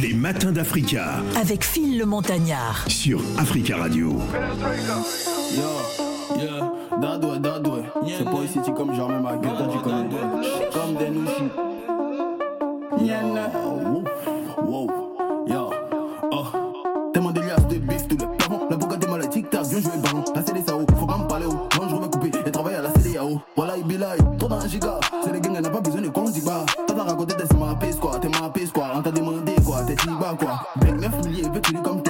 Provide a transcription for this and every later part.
Les matins d'Africa avec Phil le Montagnard. sur Africa Radio. Yo, yeah, dadoué, dadoué. C'est pas ici, tu comme jamais ma gueule, tu connais. Comme des nouchis. Wow, wow, yo, oh. Délire de bif les parents. La tic-tac, jouer ballon. La CD ça haut, faut pas me parler haut. Dangereux me couper et travailler à la CDAO. Voilà, il be like, trop dans un giga. C'est les gangs, n'a pas besoin de qu'on dit bah. T'as raconté, t'es ma pisse quoi. T'es ma pisse quoi. On t'a demandé quoi, t'es tiba quoi. Bang 9 milliers, veut tuer comme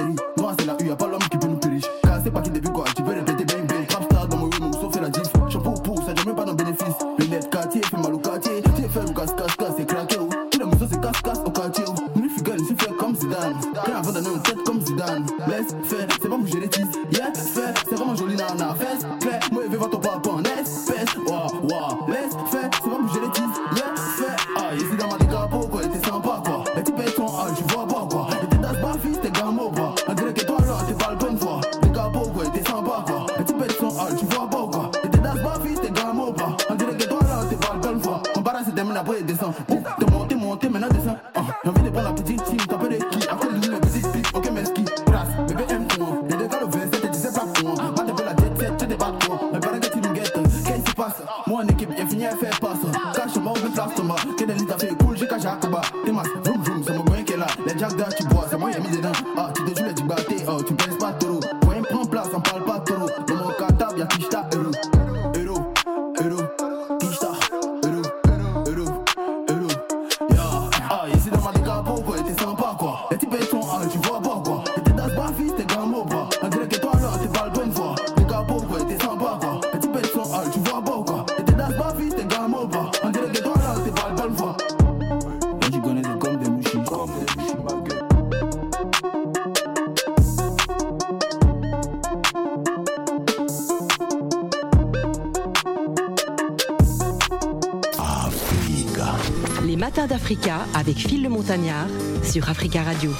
Africa Radio.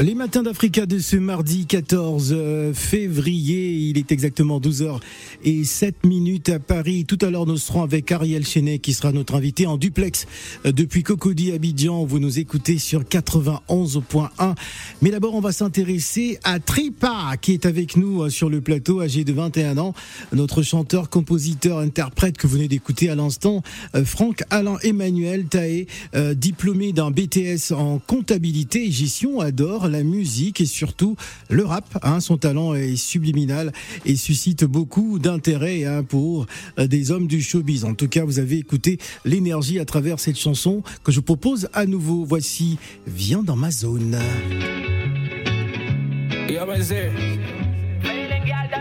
Les matins d'Africa de ce mardi 14 euh, février, il est exactement 12h et 7 minutes à Paris. Tout à l'heure, nous serons avec Ariel Chenet qui sera notre invité en duplex euh, depuis Cocody Abidjan. Vous nous écoutez sur 91.1. Mais d'abord, on va s'intéresser à Tripa qui est avec nous euh, sur le plateau, âgé de 21 ans. Notre chanteur, compositeur, interprète que vous venez d'écouter à l'instant, euh, Franck Alain Emmanuel Taé, diplômé d'un BTS en comptabilité et gestion, adore la musique et surtout le rap. hein. son talent est subliminal et suscite beaucoup d'intérêt hein, pour euh, des hommes du showbiz. En tout cas, vous avez écouté l'énergie à travers cette chanson que je propose à nouveau. Voici Viens dans ma zone.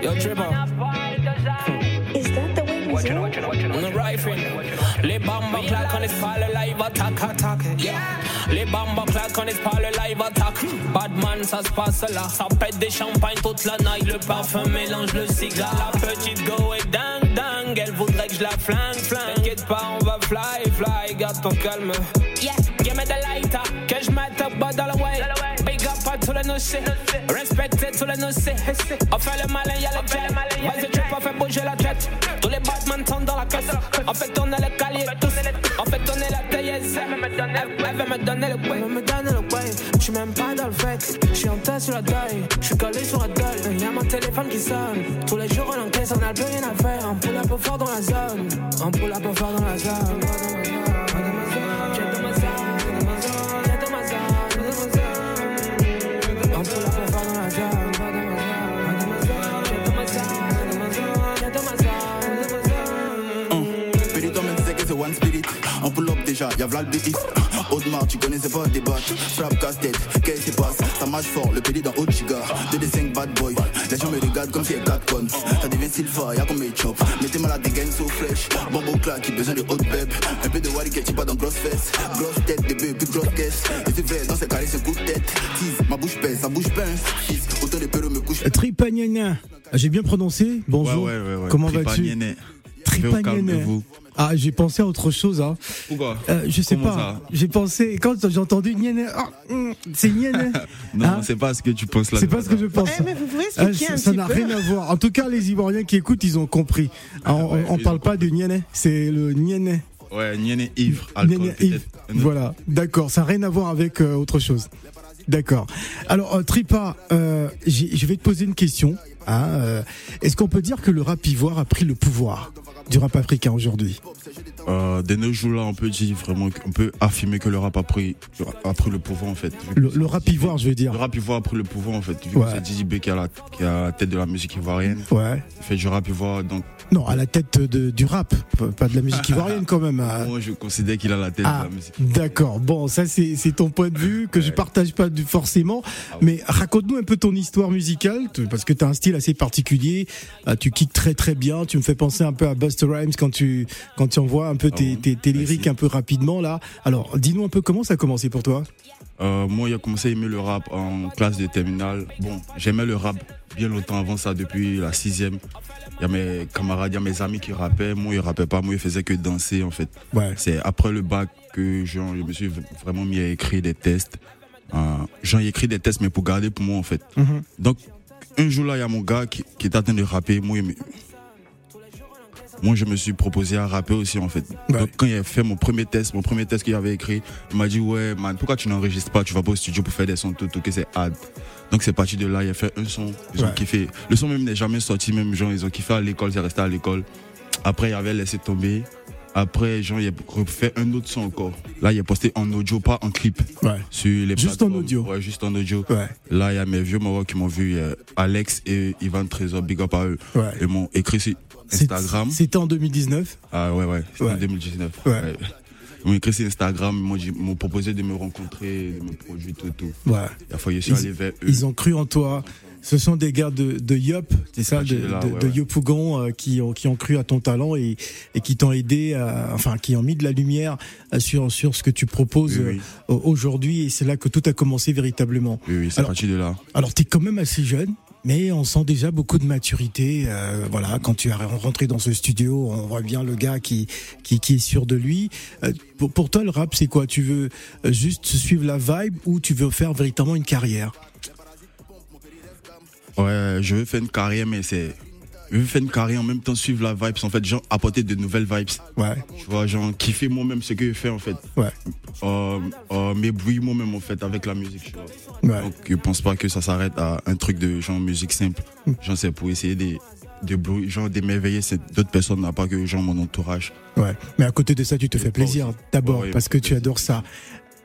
Yo, On the rifle. Les bamba clack on his parlor live attack, attack. Yeah. Les bamba clack on his parlor live attack. Bad man, ça se passe là. Ça pète des champagnes toute la night. Le parfum mélange le cigare. La petite go est dingue, dingue. Elle voudrait que je la flingue, flingue. T'inquiète pas, on va fly, fly. Garde ton calme. Yeah. Give me the lighter. Que je mette up bas dans le way. Tous les nocés. Respectez tous les nocés. On fait le malin, y'a le jet. Vas-y, tu peux faire bouger la tête. Tous les Batman sont dans la caisse. On fait tourner le calier. On fait tourner la tailleuse. Elle veut me donner le Elle veut me donner le way. me donner le way. Je suis même pas dans le fake. Je suis en tête sur la taille. Je suis collé sur la gueule. Y'a mon téléphone qui sonne. Tous les jours on encaisse, on a plus rien à faire. On pull un peu fort dans la zone. On pull un peu fort dans la zone. Y'a Vlad de East. Audemars, tu connaissais pas des battes. Frappe casse-tête, qu'est-ce qui se passe? Ça marche fort, le pédé dans haut giga. 2 des 5 bad boy. Les gens me regardent comme si y'a 4 tonnes. Ça devient Silva, y'a comme mes chop. Mettez-moi la dégaine so fresh. Bombo claque, qui besoin de hot beb. Un peu de wari qui pas dans grosse fesse. Grosse tête, des bœufs, plus grosse caisse. Et c'est vrai, dans ces carrés, c'est coup de tête. Tease, ma bouche pèse, sa bouche pince. Fils, autant de perros me couche. Tripagnana. J'ai bien prononcé Bonjour. Ouais, ouais, ouais, ouais. Comment vas-tu? Tripagnana. Ah, j'ai pensé à autre chose. Hein. Pourquoi Euh, je sais Comment pas. J'ai pensé quand j'ai entendu Niene, ah, hum, c'est Niene. Non, Hein c'est pas ce que tu penses là. C'est pas ce que je pense. Eh, mais vous pouvez Ah, expliquer ça un ça n'a rien à voir. En tout cas, les Ivoiriens qui écoutent, ils ont compris. Ah, on, ouais, on parle pas de Niene, c'est le Niene. Ouais, Nienne ivre, alcool Nienne autre- Voilà, d'accord, ça n'a rien à voir avec euh, autre chose. D'accord. Alors, euh, Tripa, euh, je vais te poser une question. Hein, euh, Est-ce qu'on peut dire que le rap ivoire a pris le pouvoir du rap africain aujourd'hui? Euh, de nos jours là, on peut dire vraiment, on peut affirmer que le rap a pris, a pris le pouvoir en fait. Le, le rap ivoire, je veux Le dire. rap ivoire a pris le pouvoir en fait. Vu Ouais. que c'est Didi B qui a, la, qui a la tête de la musique ivoirienne. Ouais. Il fait du rap ivoire, donc Non, à la tête de, du rap, pas de la musique ivoirienne quand même. hein. moi je considère qu'il a la tête Ah, de la musique. d'accord. Bon, ça c'est c'est ton point de vue que je partage pas forcément. Mais raconte-nous un peu ton histoire musicale, parce que tu as un style assez particulier. Euh, Tu kicks très très bien. Tu me fais penser un peu à Buster Rhymes quand tu quand tu envoies un peu Ah tes, bon tes, tes lyriques un peu rapidement là. Alors, dis-nous un peu comment ça a commencé pour toi. Euh, moi, j'ai commencé à aimer le rap en classe de terminale. Bon, j'aimais le rap bien longtemps avant ça, depuis la sixième. Il y a mes camarades, il y a mes amis qui rappaient. Moi, ils rappaient pas. Moi, ils faisaient que danser, en fait. Ouais. C'est après le bac que genre, je me suis vraiment mis à écrire des tests. Euh, ai écrit des tests, mais pour garder pour moi, en fait. Mhm. Donc, un jour là, il y a mon gars qui, qui était en train de rapper. Moi, il me- moi, je me suis proposé à rapper aussi, en fait. Ouais. Donc, quand il a fait mon premier test, mon premier test qu'il avait écrit, il m'a dit, ouais, man, pourquoi tu n'enregistres pas? Tu vas pas au studio pour faire des sons, tout, tout, que c'est hard. Donc, c'est parti de là, il a fait un son. Ils ont kiffé. Le son même n'est jamais sorti, même, genre, ils ont kiffé à l'école, c'est resté à l'école. Après, il avait laissé tomber. Après, genre, il a refait un autre son encore. Là, il est posté en audio, pas en clip. Ouais. Sur les Juste en audio. Ouais, juste en audio. Ouais. Là, il y a mes vieux Maroc qui m'ont vu, euh, Alex et Ivan Trésor, big up à eux. Ouais. Ils m'ont écrit Instagram. C'était en 2019. Ah ouais, ouais, c'était Ouais. en 2019. Ouais. Ils m'ont écrit sur Instagram, ils m'ont proposé de me rencontrer, de me produire, tout, tout. Ouais. La fois, je suis Ils- allé vers eux. Ils ont cru en toi. Ce sont des gars de, de Yop, c'est ça, de, parti de là, de, ouais, de ouais. Yopougon, euh, qui, ont, qui ont cru à ton talent et, et qui t'ont aidé, à- enfin, qui ont mis de la lumière euh, sur, sur ce que tu proposes Oui, oui. euh, aujourd'hui. Et c'est là que tout a commencé véritablement. Oui, oui, c'est parti de là. Alors, tu es quand même assez jeune, mais on sent déjà beaucoup de maturité. euh, voilà, quand tu es rentré dans ce studio, on voit bien le gars qui, qui, est sûr de lui. Euh, pour, pour toi, le rap, c'est quoi? Tu veux juste suivre la vibe ou tu veux faire véritablement une carrière? Ouais, je veux faire une carrière, mais c'est. Je veux faire une carrière en même temps suivre la vibes, en fait, genre apporter de nouvelles vibes. Ouais, Tu vois, genre kiffer moi-même ce que je fais, en fait. ouais, Euh, euh, m'ébrouiller moi-même, en fait, avec la musique, tu vois. ouais. Donc, je pense pas que ça s'arrête à un truc de genre musique simple. Mm. Genre, c'est pour essayer de, de brouiller- genre d'émerveiller d'autres personnes, n'a pas que genre mon entourage. Ouais, mais à côté de ça, tu te fais plaisir d'abord Ouais, parce que tu adores ça.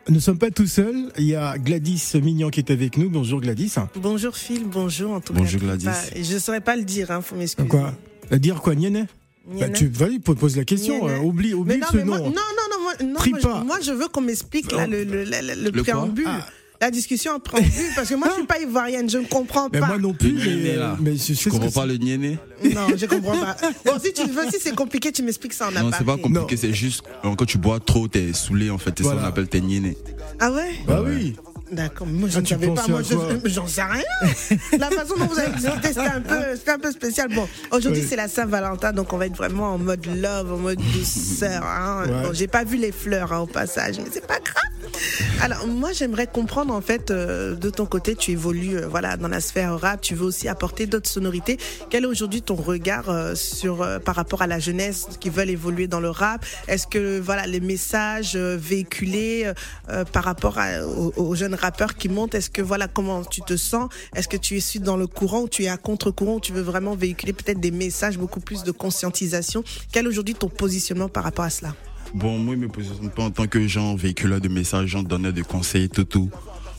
Nous ne sommes pas tout seuls. Il y a Gladys Mignon qui est avec nous. Bonjour Gladys. Bonjour Phil, bonjour en tout Bonjour, cas. Gladys. Bah, je saurais pas le dire, hein, faut m'excuser. Quoi Euh, Dire quoi, Niene bah. Tu vas-y, pose la question. Niene. euh, oublie, oublie Mais non, ce mais moi, nom. non, non, non, moi, non, moi, moi, je veux qu'on m'explique là, le, le, le, le- le Le quoi préambule. Ah. La discussion en préambule, parce que moi, je suis pas ivoirienne, je ne comprends Mais pas. moi non plus, Le mais, mais je ce comprends pas le niéné Non, je comprends pas. Bon, si tu veux, si c'est compliqué, tu m'expliques ça en Non, c'est pas compliqué, c'est juste euh, quand tu bois trop, t'es saoulé en fait. C'est ça qu'on appelle t'es niéné. Ah ouais? Bah Ouais. oui. D'accord, moi je Ah, ne tu savais pas, moi je- j'en sais rien. La façon dont vous avez dit c'était un peu, un peu spécial. Bon, aujourd'hui c'est la Saint-Valentin, donc on va être vraiment en mode love, en mode douceur. Hein. Ouais. Bon, j'ai pas vu les fleurs hein, au passage, mais c'est pas grave. Alors moi j'aimerais comprendre en fait euh, de ton côté, tu évolues euh, voilà dans la sphère rap, tu veux aussi apporter d'autres sonorités. Quel est aujourd'hui ton regard euh, sur par rapport à la jeunesse qui veulent évoluer dans le rap? Est-ce que voilà les messages véhiculés par rapport à- aux, aux jeunes rappeurs qui montent, est-ce que voilà comment tu te sens? Est-ce que tu es dans le courant ou tu es à contre-courant ou tu veux vraiment véhiculer peut-être des messages beaucoup plus de conscientisation? Quel est aujourd'hui ton positionnement par rapport à cela? Bon, moi, je me positionne pas en tant que genre véhiculeur de messages, genre donneur de conseils, tout, tout.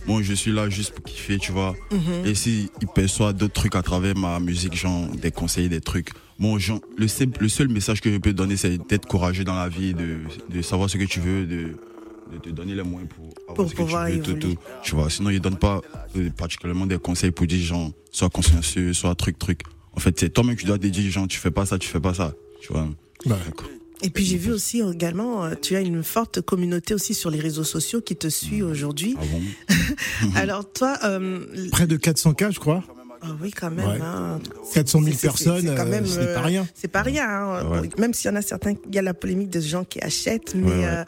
Moi, je suis là juste pour kiffer, tu vois. Et si il perçoit d'autres trucs à travers ma musique, genre des conseils, des trucs. Bon, genre, le, simple- le seul message que je peux donner, c'est d'être courageux dans la vie, de, de savoir ce que tu veux, de, de te donner les moyens pour avoir Pour ce que pouvoir tu veux, tout, évoluer. tout. Tu vois, sinon, il donne pas euh, particulièrement des conseils pour dire, genre, sois consciencieux, sois truc, truc. En fait, c'est toi-même qui dois te dire, genre, tu fais pas ça, tu fais pas ça. Tu vois. Bah, D'accord. Et puis j'ai vu aussi également, euh, tu as une forte communauté aussi sur les réseaux sociaux qui te suit aujourd'hui. Ah bon? Alors toi, euh, Près de 400K, je crois. Ah oui quand même, Ouais. hein. 400 000 C'est- c'est- c'est- personnes, c'est quand euh, même, ce n'est pas euh, rien. C'est pas rien. hein. Ouais. Même s'il y en a certains, il y a la polémique des gens qui achètent, mais Ouais, ouais. euh,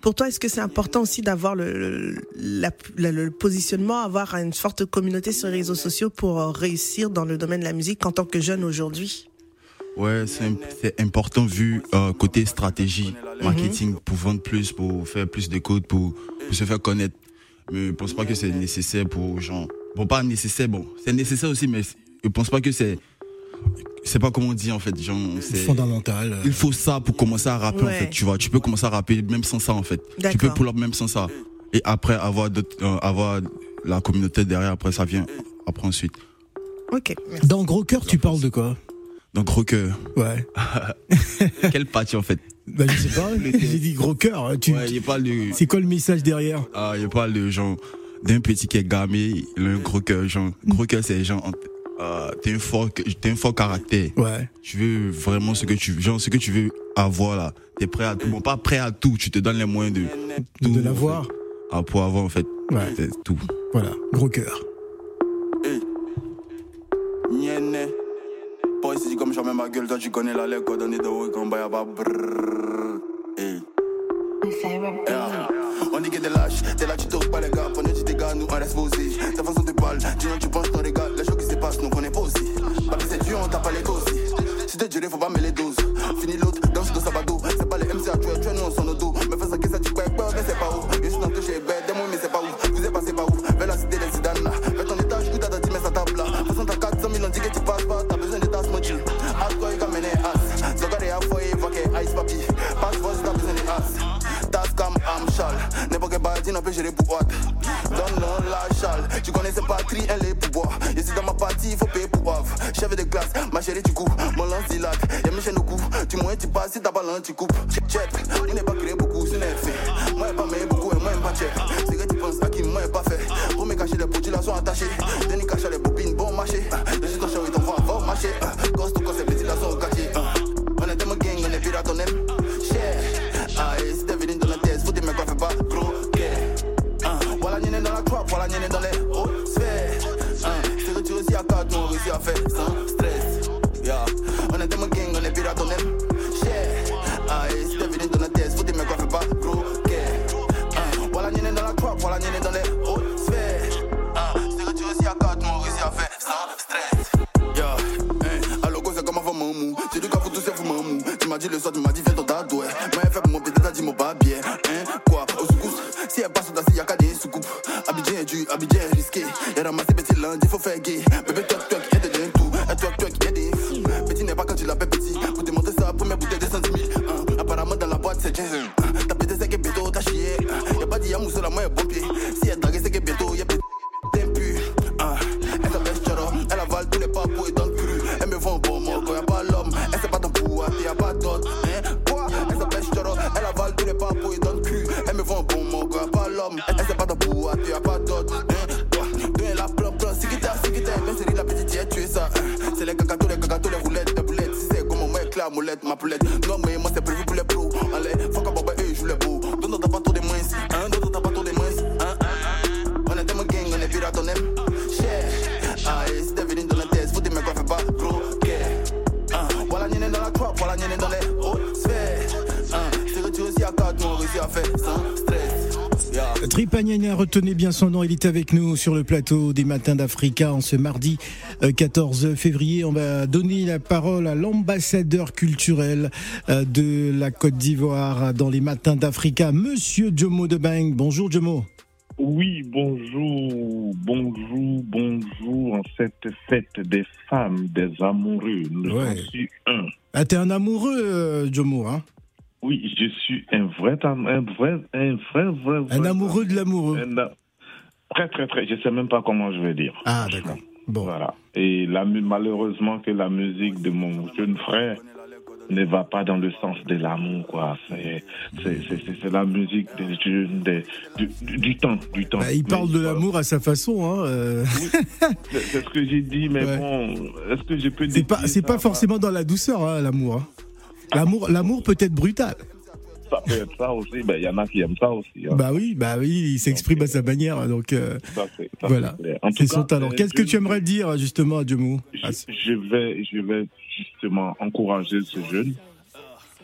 pour toi, est-ce que c'est important aussi d'avoir le, le, la- la- le positionnement, avoir une forte communauté sur les réseaux sociaux pour euh, réussir dans le domaine de la musique en tant que jeune aujourd'hui? Ouais, c'est im- c'est important vu euh, côté stratégie, marketing, pour vendre plus, pour faire plus de codes, pour, pour se faire connaître. Mais je pense pas que c'est nécessaire pour gens. Bon, pas nécessaire, bon, c'est nécessaire aussi, mais je pense pas que c'est. C'est pas comment on dit en fait, genre, c'est. Fondamental. Il faut ça pour commencer à rapper en fait, tu vois. Tu peux commencer à rapper même sans ça en fait. Tu peux pull up même sans ça. Et après avoir d'autres, euh, avoir la communauté derrière, après ça vient après ensuite. Ok, merci. Dans Gros Cœur, tu parles de quoi? Donc gros cœur. Ouais. Quelle partie en fait? Bah, je sais pas. J'ai dit Gros Cœur. hein, Tu... Ouais. C'est quoi le message derrière? Ah, il parle de genre d'un petit qui est gamé, il a un gros cœur, genre gros cœur c'est genre euh, t'es un fort t'es un fort caractère. Ouais. Tu veux vraiment ce que tu genre ce que tu veux avoir là. T'es prêt à tout. Bon pas prêt à tout, tu te donnes les moyens de tout, De en l'avoir. fait. Ah, pour avoir en fait. Ouais. C'est tout. Voilà. Gros Cœur. Pas ici comme jamais ma gueule, toi tu connais la lettre, donner de haut, quand baya ba brrrr. Hey. On dit que t'es lâche, t'es là, tu toques pas les gars. Que gars, nous on reste posés. Ta façon de parler, dis non, tu penses ton regard. Les choses qui se passent, nous on est pas aussi. Papi, c'est dur, on t'a pas les doses. Si t'es duré, faut pas mêler les doses. Fini l'autre, dans ce que ça va dos. C'est pas les MC à tuer, tuer, nous on s'en dos. Mais fais ça, que ça, tu peux mais c'est pas où. Je suis dans le toucher, bête, des mots, mais n'importe quel bâti n'empêche les pouvoirs. Donne-le la chale, tu connais cette patrie, elle est pour boire. Ici dans ma partie, il faut payer pour boire. Chef de classe, ma chérie, tu coupes. Mon lance dilate, y'a mes chaînes au cou. Tu moins tu passes, si t'as pas tu coupes. Check, nous on réussit à faire sans stress. Yeah. Tripagnana, retenez bien son nom, il est avec nous sur le plateau des Matins d'Africa en ce mardi euh, 14 février. On va donner la parole à l'ambassadeur culturel euh, de la Côte d'Ivoire dans les Matins d'Africa, Monsieur Jomo Debang. Bonjour Jomo. Oui, bonjour, bonjour, bonjour. En cette fête des femmes, des amoureux, nous Ouais. un. Ah, t'es un amoureux, euh, Jomo, hein? Oui, je suis un vrai, un vrai, un vrai, vrai, vrai Un amoureux de l'amoureux. Très, très, très. Je sais même pas comment je vais dire. Ah, d'accord. Bon. Voilà. Et la, malheureusement que la musique de mon jeune frère ne va pas dans le sens de l'amour, quoi. C'est, la musique des jeunes, des- du, du, temps, du temps. Bah, il parle Mais, de l'amour à sa façon, hein. euh. C'est ce que j'ai dit, mais Ouais. bon, est-ce que je peux C'est pas, dédier c'est pas à- forcément dans la douceur, hein, l'amour. hein. L'amour, l'amour peut être brutal. Ça peut être ça aussi, ben, il y en a qui aiment ça aussi. hein. Bah oui, bah oui, il s'exprime à sa manière, donc euh, Ça, c'est- ça, voilà. c'est son talent. euh, Qu'est-ce que tu aimerais dire justement à je, je vais, je vais justement encourager ce jeune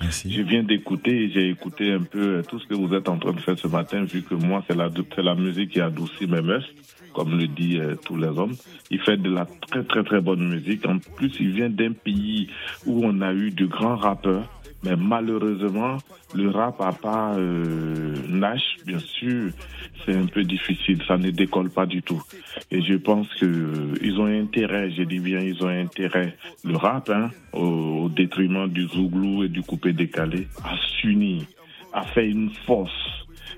Je viens d'écouter et j'ai écouté un peu tout ce que vous êtes en train de faire ce matin, vu que moi, c'est la, la musique qui adoucit mes mœurs, comme le dit euh, tous les hommes. Il fait de la très, très, très bonne musique. En plus, il vient d'un pays où on a eu de grands rappeurs. Mais malheureusement, le rap à part euh, Nash, bien sûr, c'est un peu difficile. Ça ne décolle pas du tout. Et je pense que euh, ils ont intérêt, je dis bien, ils ont intérêt, le rap, hein, au, au détriment du zouglou et du coupé décalé, à s'unir, à faire une force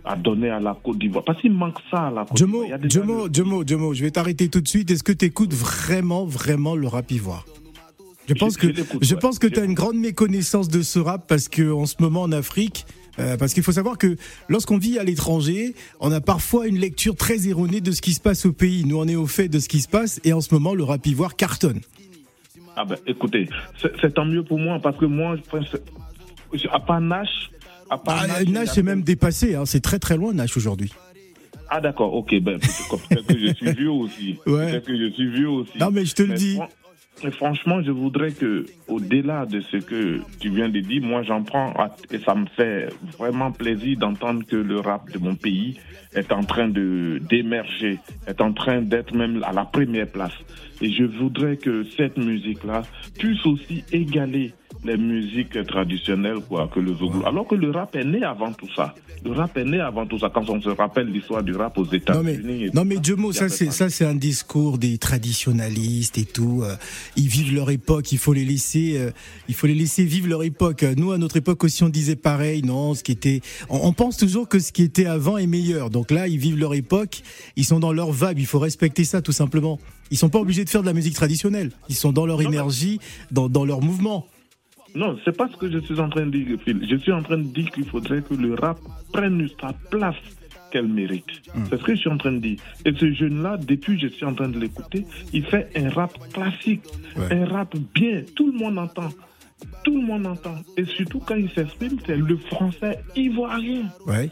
à donner à la Côte d'Ivoire. Parce qu'il manque ça à la Côte d'Ivoire. Jomo, Jomo, Jomo, je vais t'arrêter tout de suite. Est-ce que tu écoutes vraiment, vraiment le rap ivoire? Je pense, que, je pense que tu as une grande méconnaissance de ce rap parce que en ce moment en Afrique, euh, parce qu'il faut savoir que lorsqu'on vit à l'étranger, on a parfois une lecture très erronée de ce qui se passe au pays. Nous, on est au fait de ce qui se passe et en ce moment, le rap ivoire cartonne. Ah ben, écoutez, c'est tant mieux pour moi parce que moi, je pense, à part Nash, à part Ah, Nash, est même dépassé, hein, c'est très très loin Nash aujourd'hui. Ah d'accord, ok, ben peut-être que je suis vieux aussi. Ouais. Peut-être que je suis vieux aussi. Non mais je te le dis. Franchement, je voudrais que, au-delà de ce que tu viens de dire, moi j'en prends et ça me fait vraiment plaisir d'entendre que le rap de mon pays est en train de d'émerger, est en train d'être même à la première place. Et je voudrais que cette musique-là puisse aussi égaler les musiques traditionnelles, quoi, que le zoglou. Alors que le rap est né avant tout ça. Le rap est né avant tout ça. Quand on se rappelle l'histoire du rap aux États-Unis. non mais il y ça c'est ça c'est un discours des traditionalistes et tout. euh, Ils vivent leur époque, il faut les laisser, euh, il faut les laisser vivre leur époque. Nous à notre époque aussi on disait pareil, non, ce qui était, on, on pense toujours que ce qui était avant est meilleur. Donc là ils vivent leur époque, ils sont dans leur vibe, il faut respecter ça tout simplement. Ils sont pas obligés de faire de la musique traditionnelle, ils sont dans leur énergie, dans, dans leur mouvement. Non, c'est pas ce que je suis en train de dire, Phil. Je suis en train de dire qu'il faudrait que le rap prenne sa place qu'elle mérite. Hmm. C'est ce que je suis en train de dire. Et ce jeune-là, depuis que je suis en train de l'écouter, il fait un rap classique, Ouais. un rap bien. Tout le monde entend. Tout le monde entend. Et surtout quand il s'exprime, c'est le français ivoirien. Ouais.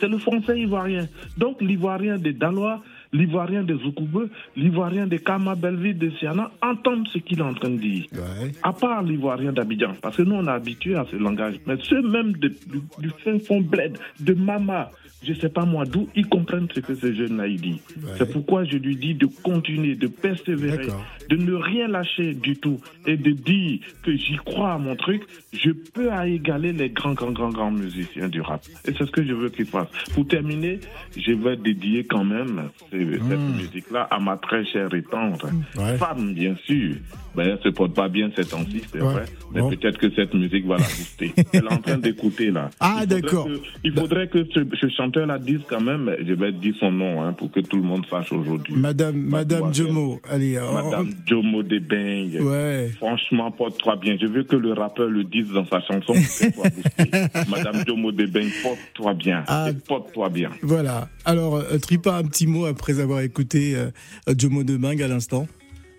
C'est le français ivoirien. Donc l'ivoirien des Dalois, l'ivoirien des Zoukoubeux, l'ivoirien des Kama de Siana, entendent ce qu'il est en train de dire. Ouais. À part l'ivoirien d'Abidjan, parce que nous on est habitués à ce langage. Mais ceux même de- du, du fin fond bled, de Mama, je sais pas moi d'où, ils comprennent ce que ce jeune-là dit. Ouais. C'est pourquoi je lui dis de continuer, de persévérer, de ne rien lâcher du tout et de dire que j'y crois à mon truc, je peux à égaler les grands, grands, grands, grands musiciens du rap. Et c'est ce que je veux qu'il fasse. Pour terminer, je vais dédier quand même ce- cette musique-là à ma très chère et tendre Ouais. femme, bien sûr. Ben, elle se porte pas bien ces temps-ci, c'est Ouais. vrai. Mais Bon. peut-être que cette musique va la booster. Elle est en train d'écouter, là. Ah, d'accord. Il faudrait que ce, ce chanteur-là dise quand même, je vais dire son nom, hein, pour que tout le monde sache aujourd'hui. Madame, Madame Mademoiselle. Jomo, allez. euh, Madame Jomo de Beng. Ouais. Franchement, porte-toi bien. Je veux que le rappeur le dise dans sa chanson. Madame Jomo de Beng, porte-toi bien. Ah. Et Porte-toi bien. Voilà. Alors, euh, Tripa, un petit mot après avoir écouté euh, Jomo de Bing à l'instant.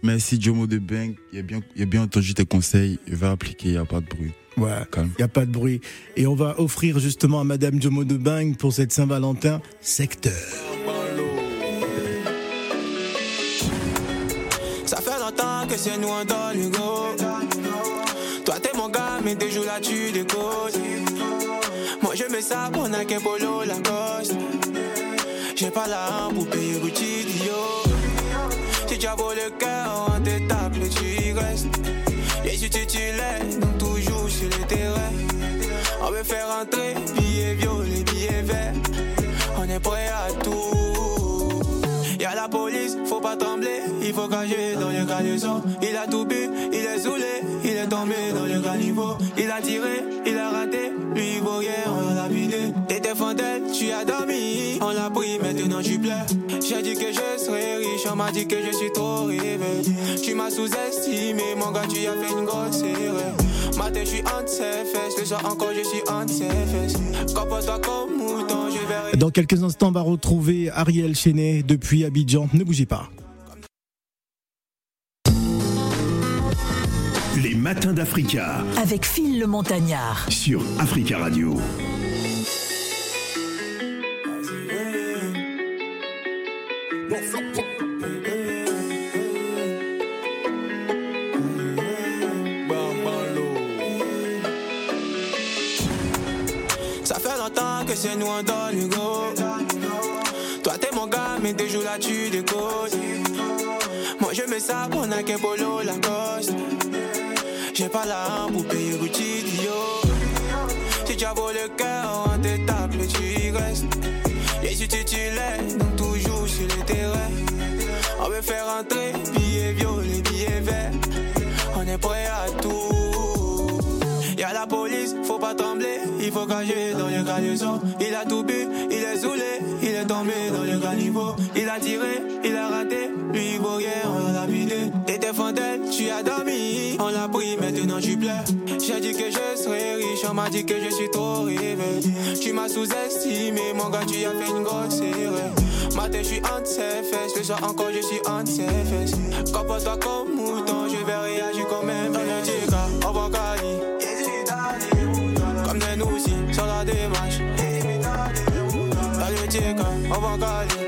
Merci Jomo de Beng, il a bien, il a bien entendu tes conseils, il va appliquer, il n'y a pas de bruit. Ouais, Calme. il n'y a pas de bruit. Et on va offrir justement à Madame Jomo de Bing pour cette Saint-Valentin secteur. Ça fait longtemps que c'est nous on donne le go. Toi t'es mon gars, mais des jours là tu décodes. Moi je mets ça pour un polo Lacoste. J'ai pas la pour payer Gucci Dio. Si tu beau le cœur, on te tape le tu restes. Les yeux titulaires, donc toujours sur le terrain. On veut faire entrer, billets violets, billets verts. On est prêt à tout. Y'a la police, faut pas trembler, il faut cacher dans le caleçon. Il a tout bu, il est saoulé, il est tombé dans le caniveau. Il a tiré, J'ai dit que je serais riche, on m'a dit que je suis trop rêvé. Tu m'as sous-estimé, mon gars, tu as fait une grosse erreur. Matin, je suis entre ses fesses, le soir encore, je suis entre ses fesses. Comporte-toi comme mouton, je vais Dans quelques instants, on va retrouver Ariel Chenet depuis Abidjan. Ne bougez pas. Les matins d'Africa Avec Phil le Montagnard. sur Africa Radio. C'est nous on donne le go. Toi t'es mon gars, mais t'es joues là tu décodes. Moi je mets ça pour un polo Lacoste. J'ai pas la pour payer Gucci Dio. Si tu as beau le cœur, on t'étape, tu y restes. Les yeux titulaires, Faire entrer, billets violets, billets verts. On est prêt à tout. Y'a la police, faut pas trembler, il faut cacher dans le caleçon. Il a tout bu, il est saoulé, il est tombé dans le caniveau. Il a tiré, il a raté, lui il vaut rien, on l'a vidé. Tu as dormi, on l'a pris, maintenant tu pleures. J'ai dit que je serais riche, on m'a dit que je suis trop rêvé. Tu m'as sous-estimé, mon gars, tu as fait une grosse erreur. Matin, je suis entre ses fesses, le soir encore, je suis entre ses fesses. Comporte-toi comme mouton, je vais réagir un. On va Cali. Comme des nous sur la démarche. Comme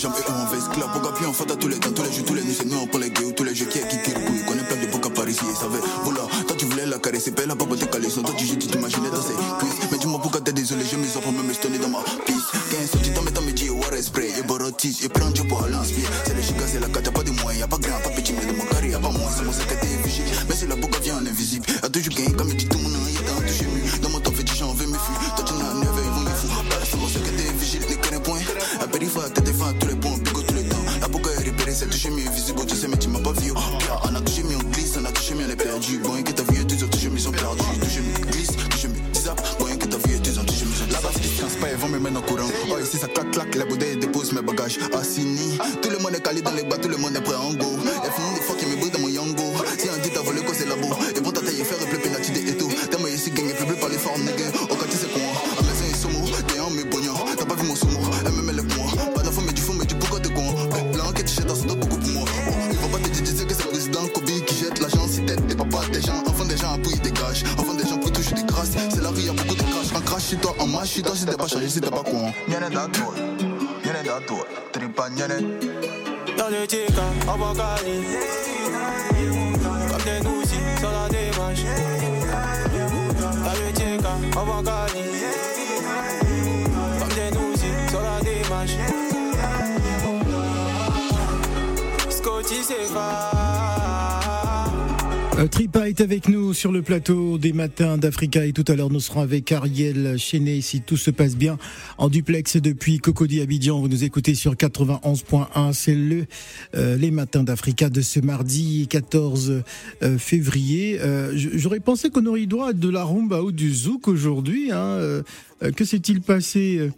jambes et esclave. Pourquoi puis on fait à tous les temps, tous les jours, tous les nuits, c'est nous on prend les gays ou tous les jeux qui est qui qui recouille. Connais plein de boucs à Paris, et ça va. Voilà, toi tu voulais la caresser, paye la pas tes caleçons. Toi tu tu t'imaginais dans ses cuisses. Mais dis-moi pourquoi t'es désolé, j'ai mes enfants, même stonner dans ma piste. 15 sorties, t'en mets dans mes jeans, war spray, et borotis, et prends Dieu pour l'inspire. C'est le chica, c'est la carte, y'a pas de moyens, y'a pas grand, pas petit, mais de mon carré, y'a pas moins, c'est mon vigile. Mais c'est la boucle vient en invisible. A toujours gagné, comme dit tout perdu. Et que t'as vu, tous autres touché mieux, ils sont perdus. Touché mieux, glisse, touché mieux, zap. Bon, et que t'as vu, tous autres touché mieux, ils sont Là-bas, c'est pas, ils vont me mettre en courant. Oh, ici, ça claque, claque, la bouteille dépose mes bagages. Assini, tout le monde est calé dans les bas, tout le monde est prêt toi, en marche, chez toi, si t'es pas chargé, si t'es pas con. Y'en da toi. Y'en da toi. Tripa, y'en Dans le tika, on va Cali. Comme des nous aussi, sur la démarche. Dans le tika, on va Cali. Comme des nous aussi, sur la démarche. Scotty, c'est pas. Euh, Tripa est avec nous sur le plateau des matins d'Africa et tout à l'heure nous serons avec Ariel Chenet si tout se passe bien en duplex depuis Cocody Abidjan. Vous nous écoutez sur 91.1. C'est le euh, les matins d'Africa de ce mardi 14 euh, février. Euh, J'aurais pensé qu'on aurait eu droit à de la rumba ou du zouk aujourd'hui. Hein. Euh, que s'est-il passé,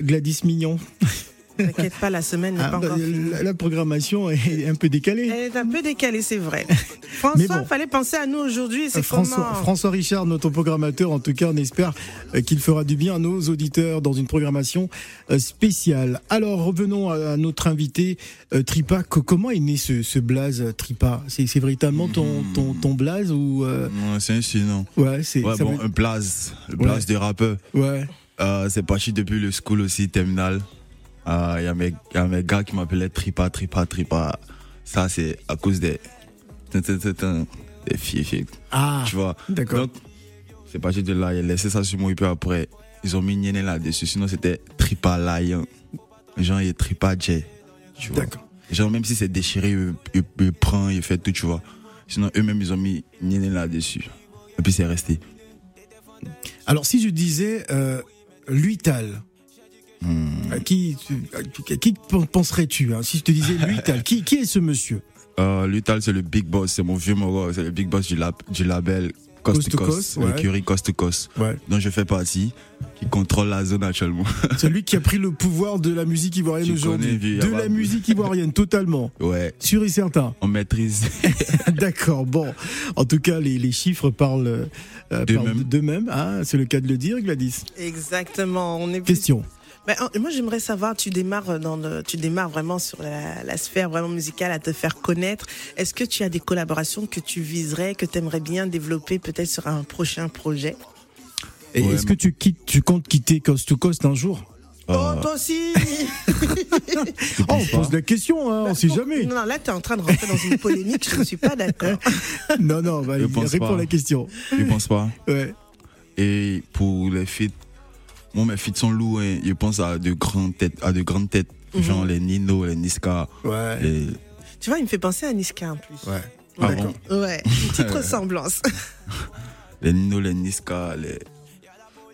Gladys Mignon? T'inquiète pas, la semaine n'est Ah, pas bah, encore finie. la, la programmation est un peu décalée. Elle est un peu décalée, c'est vrai. François, bon. fallait penser à nous aujourd'hui. C'est François, comment François Richard, notre programmateur, en tout cas, on espère euh, qu'il fera du bien à nos auditeurs dans une programmation euh, spéciale. Alors, revenons à notre invité, euh, Tripa. Co- Comment est né ce, ce blaze, Tripa? C'est c'est véritablement ton, ton, ton blaze ou euh, Ouais, c'est un surnom. Ouais, c'est Ouais, ça bon, veut- un blaze. Le blaze Ouais. des rappeurs. Ouais. Euh, c'est parti depuis le school aussi, terminal. Il y, a mes- y a mes gars qui m'appelaient Tripa, Tripa, Tripa. Ça, c'est à cause des. Des filles, filles. Ah, Tu vois? d'accord. Donc, c'est parti de là. Ils ont laissé ça sur moi et puis après, ils ont mis Nyene là-dessus. Sinon, c'était Tripa Lion. Genre, il est Tripa J. Tu vois. D'accord. Genre, même si c'est déchiré, il, il, il prend, il fait tout, tu vois. Sinon, eux-mêmes, ils ont mis Nyene là-dessus. Et puis, c'est resté. Alors, si je disais euh, Luital, Hmm. à qui, tu- à qui, qui penserais-tu hein, Si je te disais Luital, qui, qui est ce monsieur? Euh, Lutal, c'est le big boss, c'est mon vieux moro, c'est le big boss du, lab, du label Coast to ouais. l'écurie to Ouais. dont je fais partie, qui contrôle la zone actuellement. Celui qui a pris le pouvoir de la musique ivoirienne aujourd'hui. De la musique ivoirienne, totalement. ouais, Sûr et certain. on maîtrise. D'accord. Bon, en tout cas, les, les chiffres parlent, euh, parlent D'eux-mêmes. hein. C'est le cas de le dire, Gladys. Exactement. On est Question. Euh, moi, j'aimerais savoir, tu démarres dans le, tu démarres vraiment sur la, la sphère vraiment musicale à te faire connaître. Est-ce que tu as des collaborations que tu viserais, que tu aimerais bien développer peut-être sur un prochain projet? Et Ouais, Est-ce que tu quittes, tu comptes quitter Coast to Coast un jour? Oh, toi aussi Oh, on pose la question, hein, on sait jamais. Non, là, tu es en train de rentrer dans une polémique, je ne suis pas d'accord. Non, non, bah, Je il pense répond pas. à la question. Je pense pas? Ouais. Et pour les feats, moi mes feats sont lourds. hein. Je pense à de grandes têtes, à de grandes têtes, Mhm. genre les Nino, les Niska. Ouais. les- Tu vois, il me fait penser à Niska en plus. Ouais. Ah D'accord. Ouais, une petite ressemblance. les Nino, les Niska, les,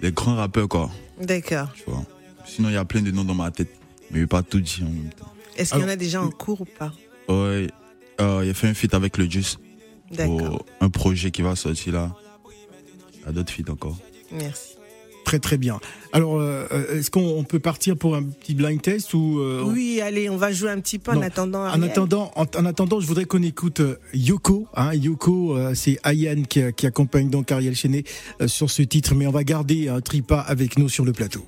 les grands rappeurs quoi. D'accord. Tu vois. Sinon il y a plein de noms dans ma tête, mais je vais pas tout dire en même temps. Est-ce qu'il y en a déjà en cours ou pas? Ouais, euh, il a fait un feat avec le Juice D'accord. pour un projet qui va sortir là. Il y a d'autres feats encore. Merci. Très très bien. Alors, euh, euh, est-ce qu'on on peut partir pour un petit blind test ou euh, Oui, allez, on va jouer un petit peu en Non. attendant. En attendant, en, en attendant, je voudrais qu'on écoute Yoko. Hein, Yoko, euh, c'est Ayane qui, qui accompagne donc Ariel Chenet sur ce titre, mais on va garder un Tripa avec nous sur le plateau.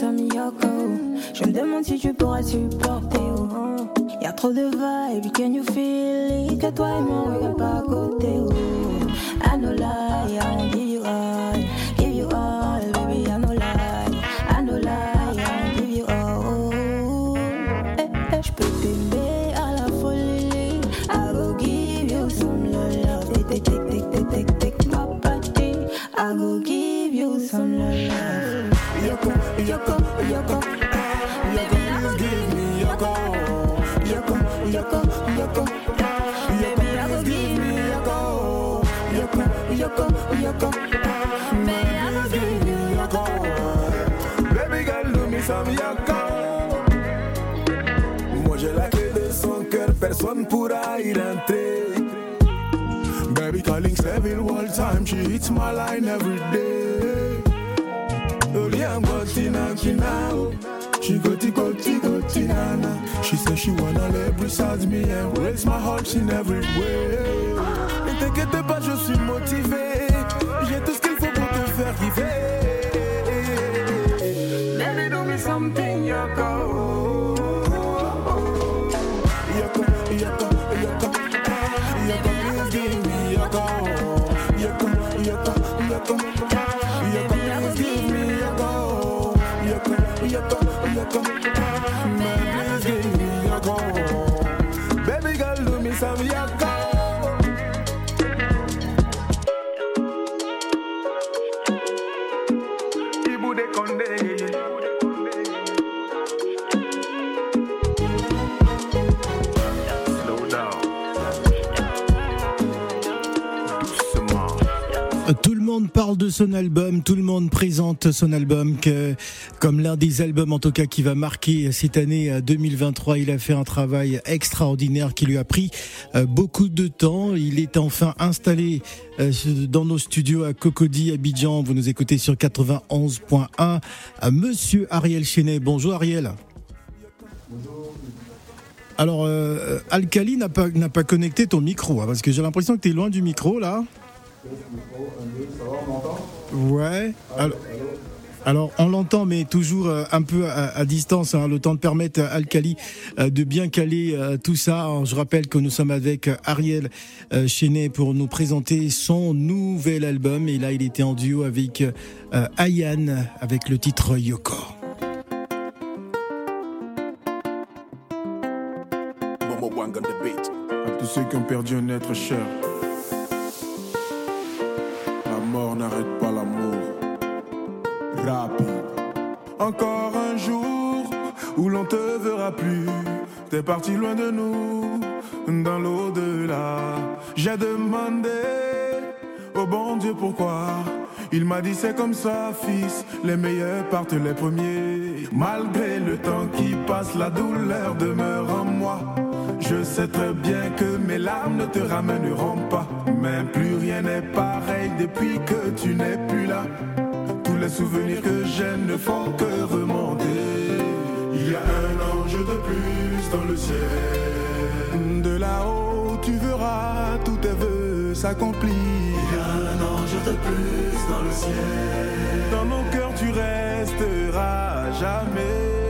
Je me demande si tu pourras supporter. Oh. Y'a trop de vibes, can you feel it? Que toi et moi, on regarde pas à côté. I no lie, pourra y rentrer. Baby calling several all time, she hits my line every day. Oliang Botina Kinao. She goti goti goti nana. She says she wanna lay beside me and raise my heart in every way. Ne t'inquiète pas, je suis motivé. J'ai tout ce qu'il faut pour te faire kiffer. Monde parle de son album, tout le monde présente son album comme l'un des albums en tout cas qui va marquer cette année euh, 2023. Il a fait un travail extraordinaire qui lui a pris euh, beaucoup de temps. Il est enfin installé euh, dans nos studios à Cocody, Abidjan. Vous nous écoutez sur 91.1. Euh, Monsieur Ariel Chenet. Bonjour Ariel. Alors, euh, Alcali n'a pas, n'a pas connecté ton micro, hein, parce que j'ai l'impression que tu es loin du micro là. Ouais. Alors, Alors on l'entend, mais toujours euh, un peu à, distance, hein, le temps de permettre à Alcali euh, de bien caler euh, tout ça. Je rappelle que nous sommes avec Ariel Chenet pour nous présenter son nouvel album. Et là, il était en duo avec Ayane avec le titre Yoko. À tous ceux qui ont perdu un être cher, Encore un jour où l'on te verra plus. T'es parti loin de nous, dans l'au-delà. J'ai demandé au bon Dieu pourquoi. Il m'a dit c'est comme ça, fils, les meilleurs partent les premiers. Malgré le temps qui passe, la douleur demeure en moi. Je sais très bien que mes larmes ne te ramèneront pas. Mais plus rien n'est pareil depuis que tu n'es plus là les souvenirs que j'ai ne font que remonter. Il y a un ange de plus dans le ciel. De là-haut, tu verras tous tes vœux s'accomplir. Il y a un ange de plus dans le ciel. Dans nos cœurs, tu resteras jamais.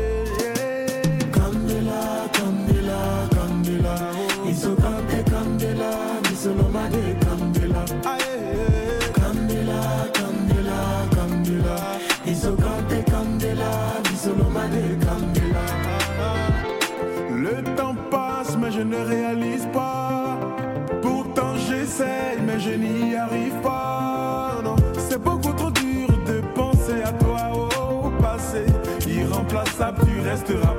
Le temps passe, mais je ne réalise pas. Pourtant j'essaye, mais je n'y arrive pas. Non, c'est beaucoup trop dur de penser à toi au passé. Irremplaçable, tu resteras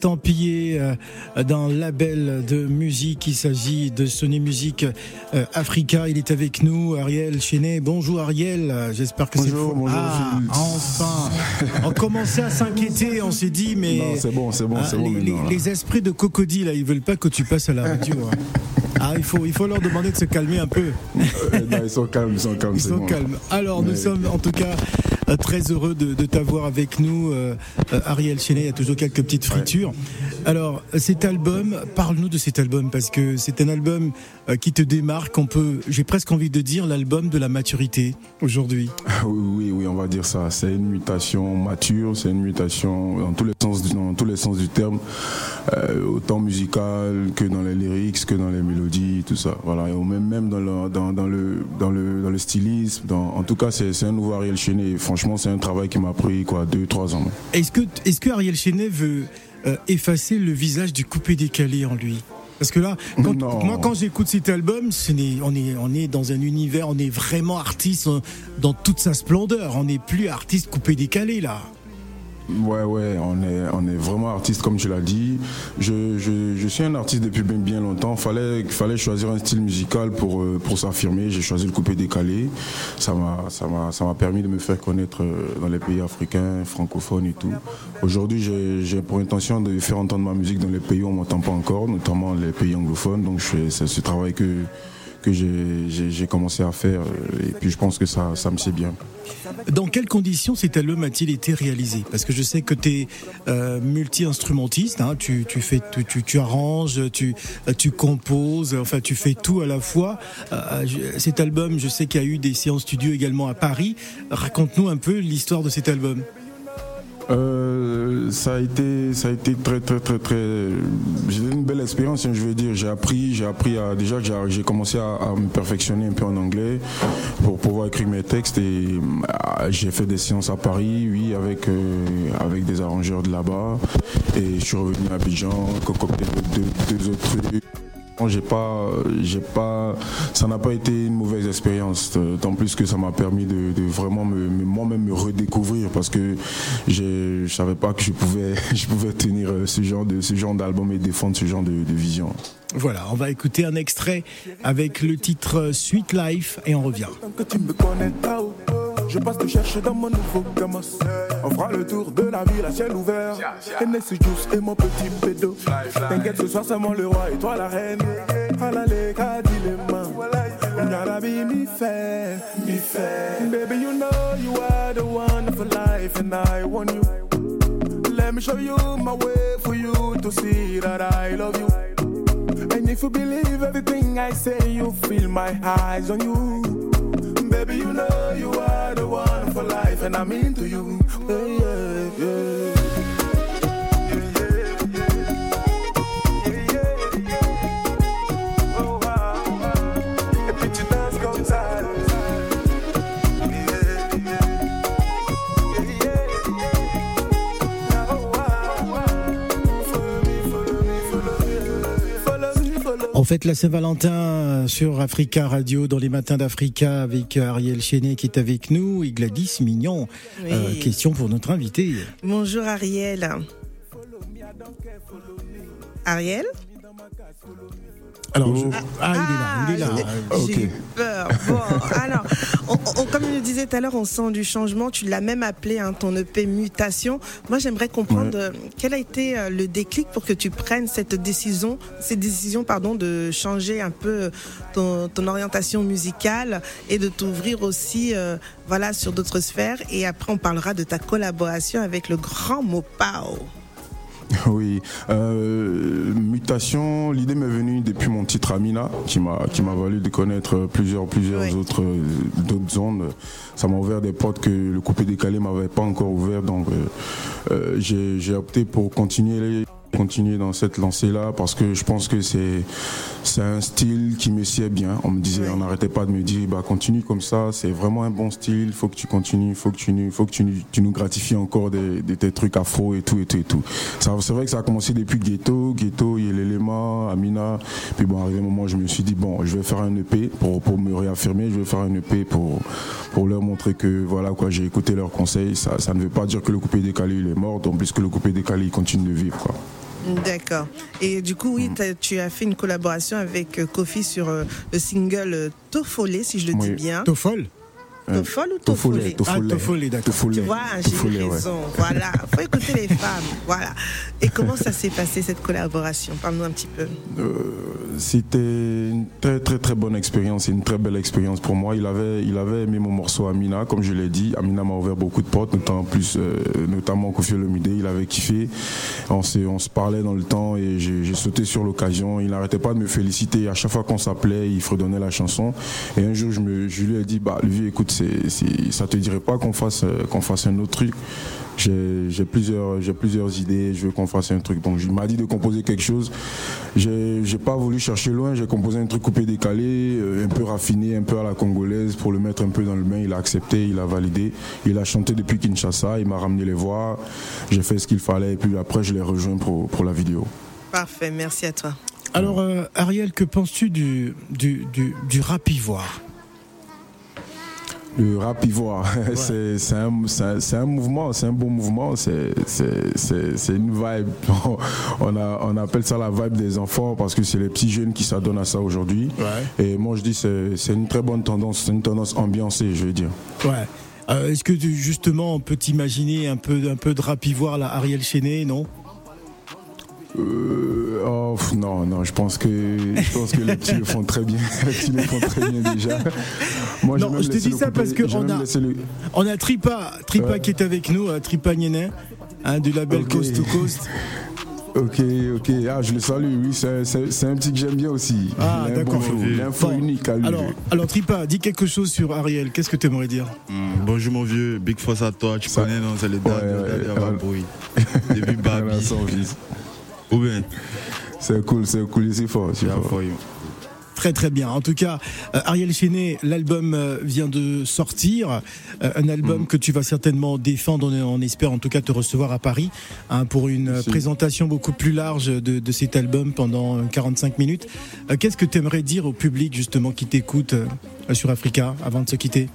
estampillé euh, dans le label de musique. Il s'agit de Sony Music euh, Africa. Il est avec nous, Ariel Chenet. Bonjour Ariel. J'espère que c'est Bonjour, bonjour. Ah, enfin. on commençait à s'inquiéter. On s'est dit, mais. Non, c'est bon, c'est bon, c'est ah, bon. Les, esprits de Cocody, là, ils veulent pas que tu passes à la radio. hein. Ah, il faut, il faut leur demander de se calmer un peu. Euh, non, ils sont calmes, ils sont calmes. Ils c'est sont bon. calmes. Alors, nous sommes en tout cas très heureux de, de t'avoir avec nous, euh, euh, Ariel Chenet. Il y a toujours quelques petites fritures. Alors, cet album, parle-nous de cet album parce que c'est un album euh, qui te démarque. On peut, j'ai presque envie de dire, l'album de la maturité aujourd'hui. Oui, oui, oui, on va dire ça. C'est une mutation mature, c'est une mutation dans tous les sens, du- dans tous les sens du terme, euh, autant musical que dans les lyrics, que dans les mélodies, tout ça. Voilà, et même même dans le dans, dans le dans le dans le stylisme. Dans, en tout cas, c'est un nouveau Ariel Chenet. Et Franchement, c'est un travail qui m'a pris quoi deux trois ans. Est-ce que, est-ce que Ariel Chenet veut euh, effacer le visage du coupé décalé en lui parce que là, quand, moi, quand j'écoute cet album, ce on, est, on est dans un univers, on est vraiment artiste euh, dans toute sa splendeur. On n'est plus artiste coupé décalé là. Ouais, ouais, on est, on est vraiment artiste, comme tu l'as dit. Je, je, suis un artiste depuis bien, bien longtemps. Fallait, fallait choisir un style musical pour, euh, pour s'affirmer. J'ai choisi le coupé décalé. Ça m'a, permis de me faire connaître euh, dans les pays africains, francophones et tout. Aujourd'hui, j'ai, pour intention de faire entendre ma musique dans les pays où on m'entend pas encore, notamment les pays anglophones. Donc, c'est ce travail que, que j'ai, commencé à faire. euh, Et puis, je pense que ça, me sied bien. Dans quelles conditions cet album a-t-il été réalisé? Parce que je sais que tu es multi-instrumentiste, hein, tu, fais, tu, tu, arranges, tu, euh, composes, enfin tu fais tout à la fois. Euh, cet album, je sais qu'il y a eu des séances studio également à Paris. Raconte-nous un peu l'histoire de cet album. Euh, ça a été, ça a été très, très, très, très. J'ai eu une belle expérience, hein, je veux dire. J'ai appris, j'ai appris à déjà j'ai- commencé à, me perfectionner un peu en anglais pour pouvoir écrire mes textes et euh, j'ai fait des séances à Paris, oui, avec euh, avec des arrangeurs de là-bas et je suis revenu à Abidjan, concocté deux autres trucs. J'ai pas, j'ai pas, ça n'a pas été une mauvaise expérience. euh, Tant plus que ça m'a permis de, de vraiment me, me- moi-même me redécouvrir parce que j'ai- je savais pas que je pouvais, je pouvais tenir euh, ce genre de, ce genre d'album et défendre ce genre de, de vision. Voilà, on va écouter un extrait avec le titre Sweet Life et on revient. Que tu me connais pas. Je passe te chercher dans mon nouveau Gamos. On fera le tour de la ville à ciel ouvert. Hennessy Juice et mon petit pédo. T'inquiète, ce soir c'est moi le roi et toi la reine. Alale, kadi les mains. Nyara be me fair, me fair. Baby, you know you are the one for life, and I want you. Let me show you my way for you to see that I love you. And if you believe everything I say, you feel my eyes on you. Baby, you know you are the one for life, and I'm into you. Yeah, yeah, yeah. Fête la Saint-Valentin sur Africa Radio dans les matins d'Africa avec Ariel Chenet qui est avec nous et Gladys Mignon. Oui. Euh, question pour notre invité. Bonjour Ariel. Ariel? Alors, je- ah, il est là, il est là. j'ai- J'ai eu peur. Bon, alors, on- on- comme je le disais tout à l'heure, on sent du changement. Tu l'as même appelé hein, ton EP Mutation. Moi, j'aimerais comprendre euh, quel a été euh, le déclic pour que tu prennes cette décision, cette décision pardon, de changer un peu ton, ton orientation musicale et de t'ouvrir aussi euh, voilà, sur d'autres sphères. Et après, on parlera de ta collaboration avec le grand Mopao. Oui, euh, mutation. L'idée m'est venue depuis mon titre Amina, qui m'a qui m'a valu de connaître plusieurs plusieurs autres euh, d'autres zones. Ça m'a ouvert des portes que le coupé décalé m'avait pas encore ouvert. Donc euh, euh, j'ai j'ai opté pour continuer les continuer dans cette lancée là parce que je pense que c'est c'est un style qui me sied bien. On me disait on n'arrêtait pas de me dire bah continue comme ça c'est vraiment un bon style faut que tu continues faut que tu faut que tu, tu nous gratifies encore des, des, tes trucs afro et tout et tout et tout. C'est vrai que ça a commencé depuis Ghetto Ghetto il y a l'élément Amina. Puis bon arrivé un moment je me suis dit bon je vais faire un EP pour, pour me réaffirmer je vais faire un EP pour pour leur montrer que voilà quoi j'ai écouté leurs conseils. Ça, ça ne veut pas dire que le coupé décalé il est mort donc puisque le coupé décalé il continue de vivre quoi D'accord. Et du coup, oui, t'as- tu as fait une collaboration avec euh, Kofi sur euh, le single euh, Tofolé, si je le dis bien. Tofol Tofol ou Tofolé Tofolé, d'accord. Tu vois, raison. Voilà, faut écouter les femmes. Voilà. Et comment ça s'est passé cette collaboration? Parle-nous un petit peu. Euh, C'était une très très très bonne expérience une très belle expérience pour moi. Il avait, il avait aimé mon morceau Amina, comme je l'ai dit. Amina m'a ouvert beaucoup de portes, notamment plus, euh, notamment Kofi Olomide. Il avait kiffé. On se, on se parlait dans le temps et j'ai j'ai sauté sur l'occasion. Il n'arrêtait pas de me féliciter. À chaque fois qu'on s'appelait, il fredonnait la chanson. Et un jour, je, me, je lui ai dit, bah, lui, écoute, c'est, c'est- ça te dirait pas qu'on fasse, euh, qu'on fasse un autre truc. J'ai j'ai plusieurs, j'ai plusieurs idées. Je veux qu'on fasse un truc. Donc, il m'a dit de composer quelque chose. J'ai j'ai pas voulu chercher loin. J'ai composé un truc coupé décalé, euh, un peu raffiné, un peu à la congolaise pour le mettre un peu dans le bain. Il a accepté, il a validé. Il a chanté depuis Kinshasa. Il m'a ramené les voix. J'ai fait ce qu'il fallait et puis après je l'ai rejoint pour, pour la vidéo. Parfait, merci à toi. Alors, euh, Ariel, que penses-tu du, du, du, du rap ivoire? Le rap ivoire, c'est c'est un, mouvement, c'est un bon mouvement, c'est une vibe. On, a, on appelle ça la vibe des enfants parce que c'est les petits jeunes qui s'adonnent à ça aujourd'hui. Et moi je dis c'est c'est une très bonne tendance, c'est une tendance ambiancée, je veux dire. Ouais. Euh, Est-ce que tu- justement on peut t'imaginer un peu, un peu de rap ivoire, là, Ariel Chenet, non? Euh, oh, non, non, je pense que je pense que les petits le font très bien. Les petits le font très bien déjà. Moi, Non, je te dis ça parce que on a, le- on a Tripa, Tripa Ouais. qui est avec nous, euh, Tripa Nienet, hein, du label. Coast to Coast. Ok, ok. Ah, je le salue. Oui, c'est- un petit que j'aime bien aussi. Ah, d'accord. Bon. unique à lui. Alors, alors Tripa, dis quelque chose sur Ariel. Qu'est-ce que tu aimerais dire Hmm, bonjour mon vieux, big force à toi, tu connais, non, c'est les dates, Ouais, les dates ouais. Depuis Babi. Ou bien C'est cool, c'est cool, c'est fort. c'est fort. Très très bien. En tout cas, euh, Ariel Chenet, l'album euh, vient de sortir, Euh, un Mm. album que tu vas certainement défendre. On, on espère en tout cas te recevoir à Paris hein, pour une Merci. présentation beaucoup plus large de, de cet album pendant euh, 45 minutes. Euh, Qu'est-ce que tu aimerais dire au public justement qui t'écoute euh, sur Africa avant de se quitter?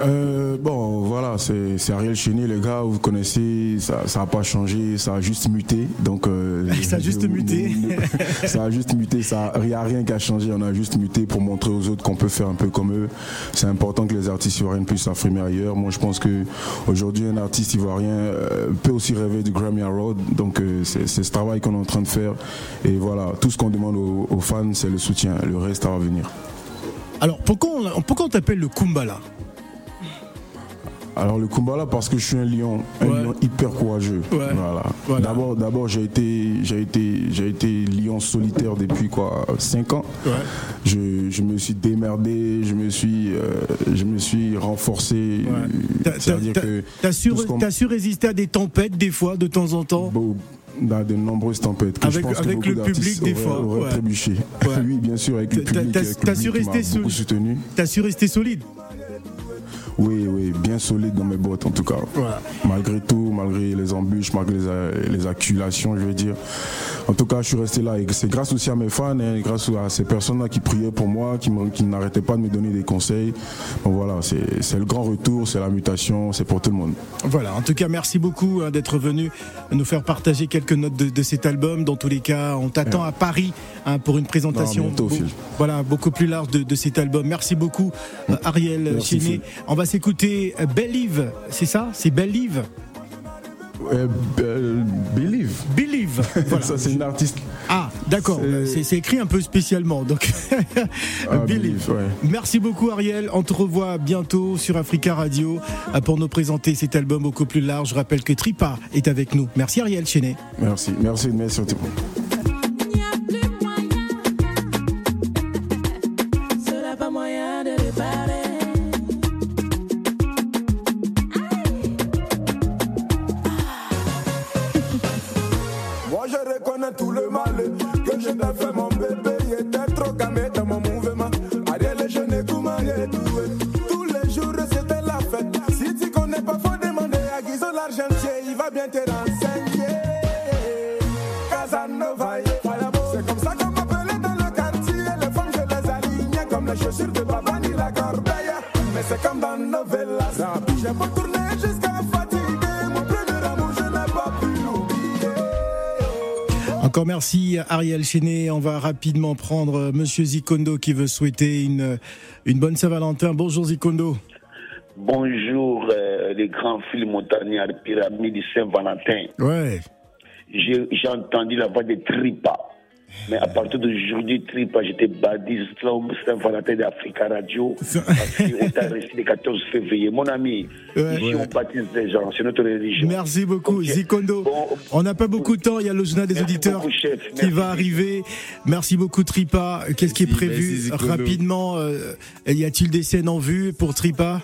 Euh, bon, voilà, c'est Ariel Cheney, les gars, vous connaissez, ça n'a pas changé, ça a juste muté. Donc, euh, ça a juste muté. ça a juste muté, il n'y a rien qui a changé, on a juste muté pour montrer aux autres qu'on peut faire un peu comme eux. C'est important que les artistes ivoiriens puissent s'affirmer ailleurs. Moi, je pense qu'aujourd'hui, un artiste ivoirien euh, peut aussi rêver du Grammy Award. Donc, euh, c'est ce travail qu'on est en train de faire. Et voilà, tout ce qu'on demande aux, aux fans, c'est le soutien. Le reste, ça va venir. Alors, pourquoi on, pourquoi on t'appelle le Kumbala? Alors le Kumbala parce que je suis un lion, un lion hyper courageux. Voilà. D'abord, d'abord j'ai été, j'ai été, j'ai été lion solitaire depuis quoi, 5 ans. Je, je, me suis démerdé, je me suis, euh, je me suis renforcé. C'est-à-dire que t'as su, as su résister à des tempêtes des fois, de temps en temps? dans de nombreuses tempêtes. Que avec je pense avec que le public des fois. Auraient trébuché. oui, bien sûr, avec le public, t'as su rester soutenu. T'as su rester solide? Oui, oui, bien solide dans mes bottes en tout cas. Malgré tout, malgré les embûches, malgré les, les, accumulations, je veux dire. En tout cas, je suis resté là et c'est grâce aussi à mes fans, hein, grâce à ces personnes-là qui priaient pour moi, qui, qui n'arrêtaient pas de me donner des conseils. Donc voilà, c'est le grand retour, c'est la mutation, c'est pour tout le monde. Voilà, en tout cas, merci beaucoup hein, d'être venu nous faire partager quelques notes de, cet album. Dans tous les cas, on t'attend à Paris hein, pour une présentation voilà, beaucoup plus large de, cet album. Merci beaucoup, euh, Ariel Chéné. On va s'écouter euh, Believe, c'est ça? C'est Believe? Euh, Believe. Believe. Voilà. ça, c'est une artiste. Ah, d'accord. C'est écrit un peu spécialement. Donc, ah, Believe. Merci beaucoup, Ariel. On te revoit bientôt sur Africa Radio euh, pour nous présenter cet album beaucoup plus large. Je rappelle que Tripa est avec nous. Merci, Ariel Chenet. Merci. Merci, merci surtout. Encore merci Ariel Chenet. On va rapidement prendre euh, Monsieur Zikondo qui veut souhaiter une, une bonne Saint-Valentin. Bonjour Zikondo. Bonjour euh, les grands fils montagnards pyramide Saint-Valentin. Ouais. J'ai entendu la voix de Tripa. Mais à partir d'aujourd'hui, Tripa, j'étais baptisé Saint-Valentin d'Africa Radio. Parce qu'on t'a resté le 14 février. Mon ami, ouais. ici on baptise des gens, c'est notre religion. Merci beaucoup, Zikondo. on n'a pas beaucoup de temps, il y a le journal des auditeurs qui va arriver. Merci beaucoup, Tripa. Qu'est-ce qui est prévu rapidement euh, Y a-t-il des scènes en vue pour Tripa?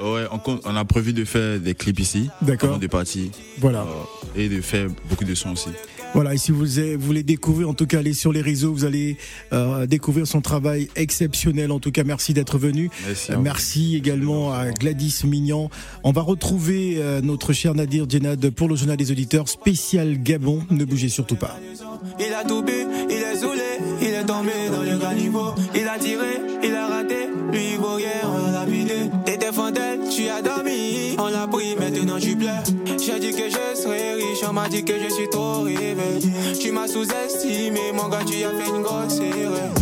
Ouais, on, a prévu de faire des clips ici. D'accord. Des parties. Voilà. Euh, et de faire beaucoup de sons aussi. Voilà, et si vous voulez découvrir, en tout cas, aller sur les réseaux, vous allez euh, découvrir son travail exceptionnel. En tout cas, merci d'être venu. Merci, euh, merci également à Gladys Mignon. On va retrouver euh, notre cher Nadir Djenad pour le journal des auditeurs spécial Gabon. Ne bougez surtout pas. Il a tout bu, il est saoulé, il est tombé dans le grand niveau. Il a tiré, il a raté, lui il voguait, on l'a vidé. T'étais fantelle, tu as dormi, on l'a pris, maintenant tu pleures. J'ai dit que je dit que je suis trop rêvé. Tu m'as sous-estimé, mon gars, tu as fait une grosse erreur.